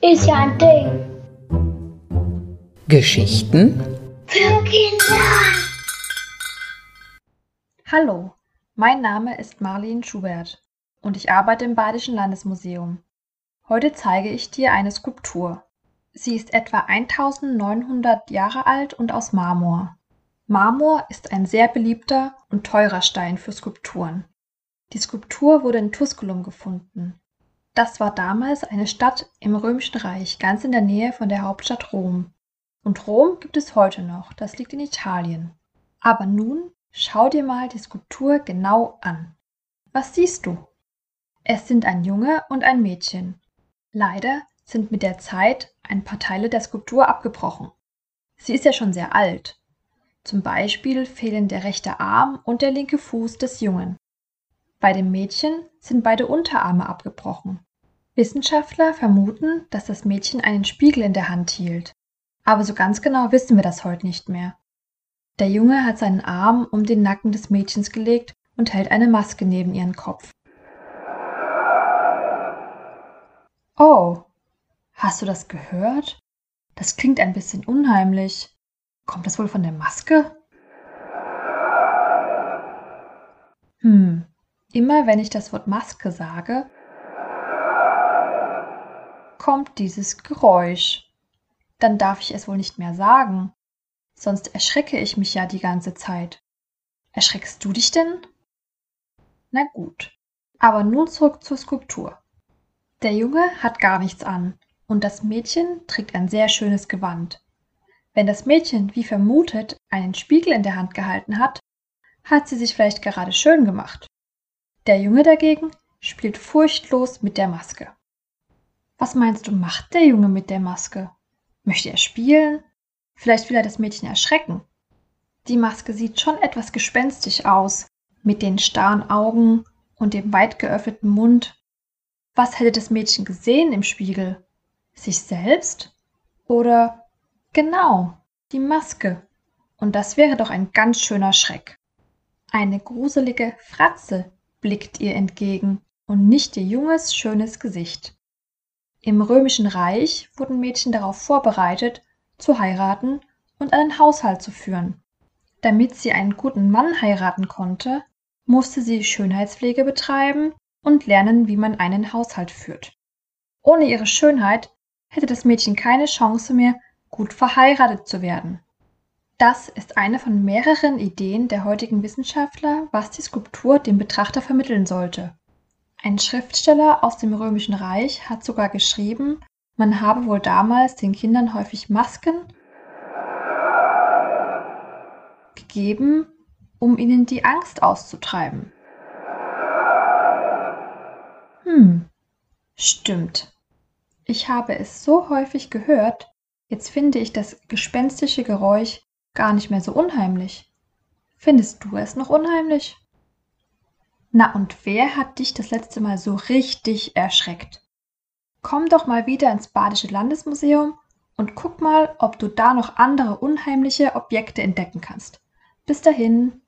Ist ja ein Ding. Geschichten Für Kinder. Hallo, mein Name ist Marlene Schubert und ich arbeite im Badischen Landesmuseum. Heute zeige ich dir eine Skulptur. Sie ist etwa 1900 Jahre alt und aus Marmor. Marmor ist ein sehr beliebter und teurer Stein für Skulpturen. Die Skulptur wurde in Tusculum gefunden. Das war damals eine Stadt im Römischen Reich, ganz in der Nähe von der Hauptstadt Rom. Und Rom gibt es heute noch, das liegt in Italien. Aber nun schau dir mal die Skulptur genau an. Was siehst du? Es sind ein Junge und ein Mädchen. Leider sind mit der Zeit ein paar Teile der Skulptur abgebrochen. Sie ist ja schon sehr alt. Zum Beispiel fehlen der rechte Arm und der linke Fuß des Jungen. Bei dem Mädchen sind beide Unterarme abgebrochen. Wissenschaftler vermuten, dass das Mädchen einen Spiegel in der Hand hielt. Aber so ganz genau wissen wir das heute nicht mehr. Der Junge hat seinen Arm um den Nacken des Mädchens gelegt und hält eine Maske neben ihren Kopf. Oh, hast du das gehört? Das klingt ein bisschen unheimlich. Kommt das wohl von der Maske? Hm, immer wenn ich das Wort Maske sage, kommt dieses Geräusch. Dann darf ich es wohl nicht mehr sagen, sonst erschrecke ich mich ja die ganze Zeit. Erschreckst du dich denn? Na gut, aber nun zurück zur Skulptur. Der Junge hat gar nichts an und das Mädchen trägt ein sehr schönes Gewand. Wenn das Mädchen, wie vermutet, einen Spiegel in der Hand gehalten hat, hat sie sich vielleicht gerade schön gemacht. Der Junge dagegen spielt furchtlos mit der Maske. Was meinst du, macht der Junge mit der Maske? Möchte er spielen? Vielleicht will er das Mädchen erschrecken. Die Maske sieht schon etwas gespenstisch aus, mit den starren Augen und dem weit geöffneten Mund. Was hätte das Mädchen gesehen im Spiegel? Sich selbst? Oder Genau, die Maske. Und das wäre doch ein ganz schöner Schreck. Eine gruselige Fratze blickt ihr entgegen und nicht ihr junges, schönes Gesicht. Im römischen Reich wurden Mädchen darauf vorbereitet, zu heiraten und einen Haushalt zu führen. Damit sie einen guten Mann heiraten konnte, musste sie Schönheitspflege betreiben und lernen, wie man einen Haushalt führt. Ohne ihre Schönheit hätte das Mädchen keine Chance mehr, gut verheiratet zu werden. Das ist eine von mehreren Ideen der heutigen Wissenschaftler, was die Skulptur dem Betrachter vermitteln sollte. Ein Schriftsteller aus dem Römischen Reich hat sogar geschrieben, man habe wohl damals den Kindern häufig Masken gegeben, um ihnen die Angst auszutreiben. Hm, stimmt. Ich habe es so häufig gehört, Jetzt finde ich das gespenstische Geräusch gar nicht mehr so unheimlich. Findest du es noch unheimlich? Na und wer hat dich das letzte Mal so richtig erschreckt? Komm doch mal wieder ins Badische Landesmuseum und guck mal, ob du da noch andere unheimliche Objekte entdecken kannst. Bis dahin.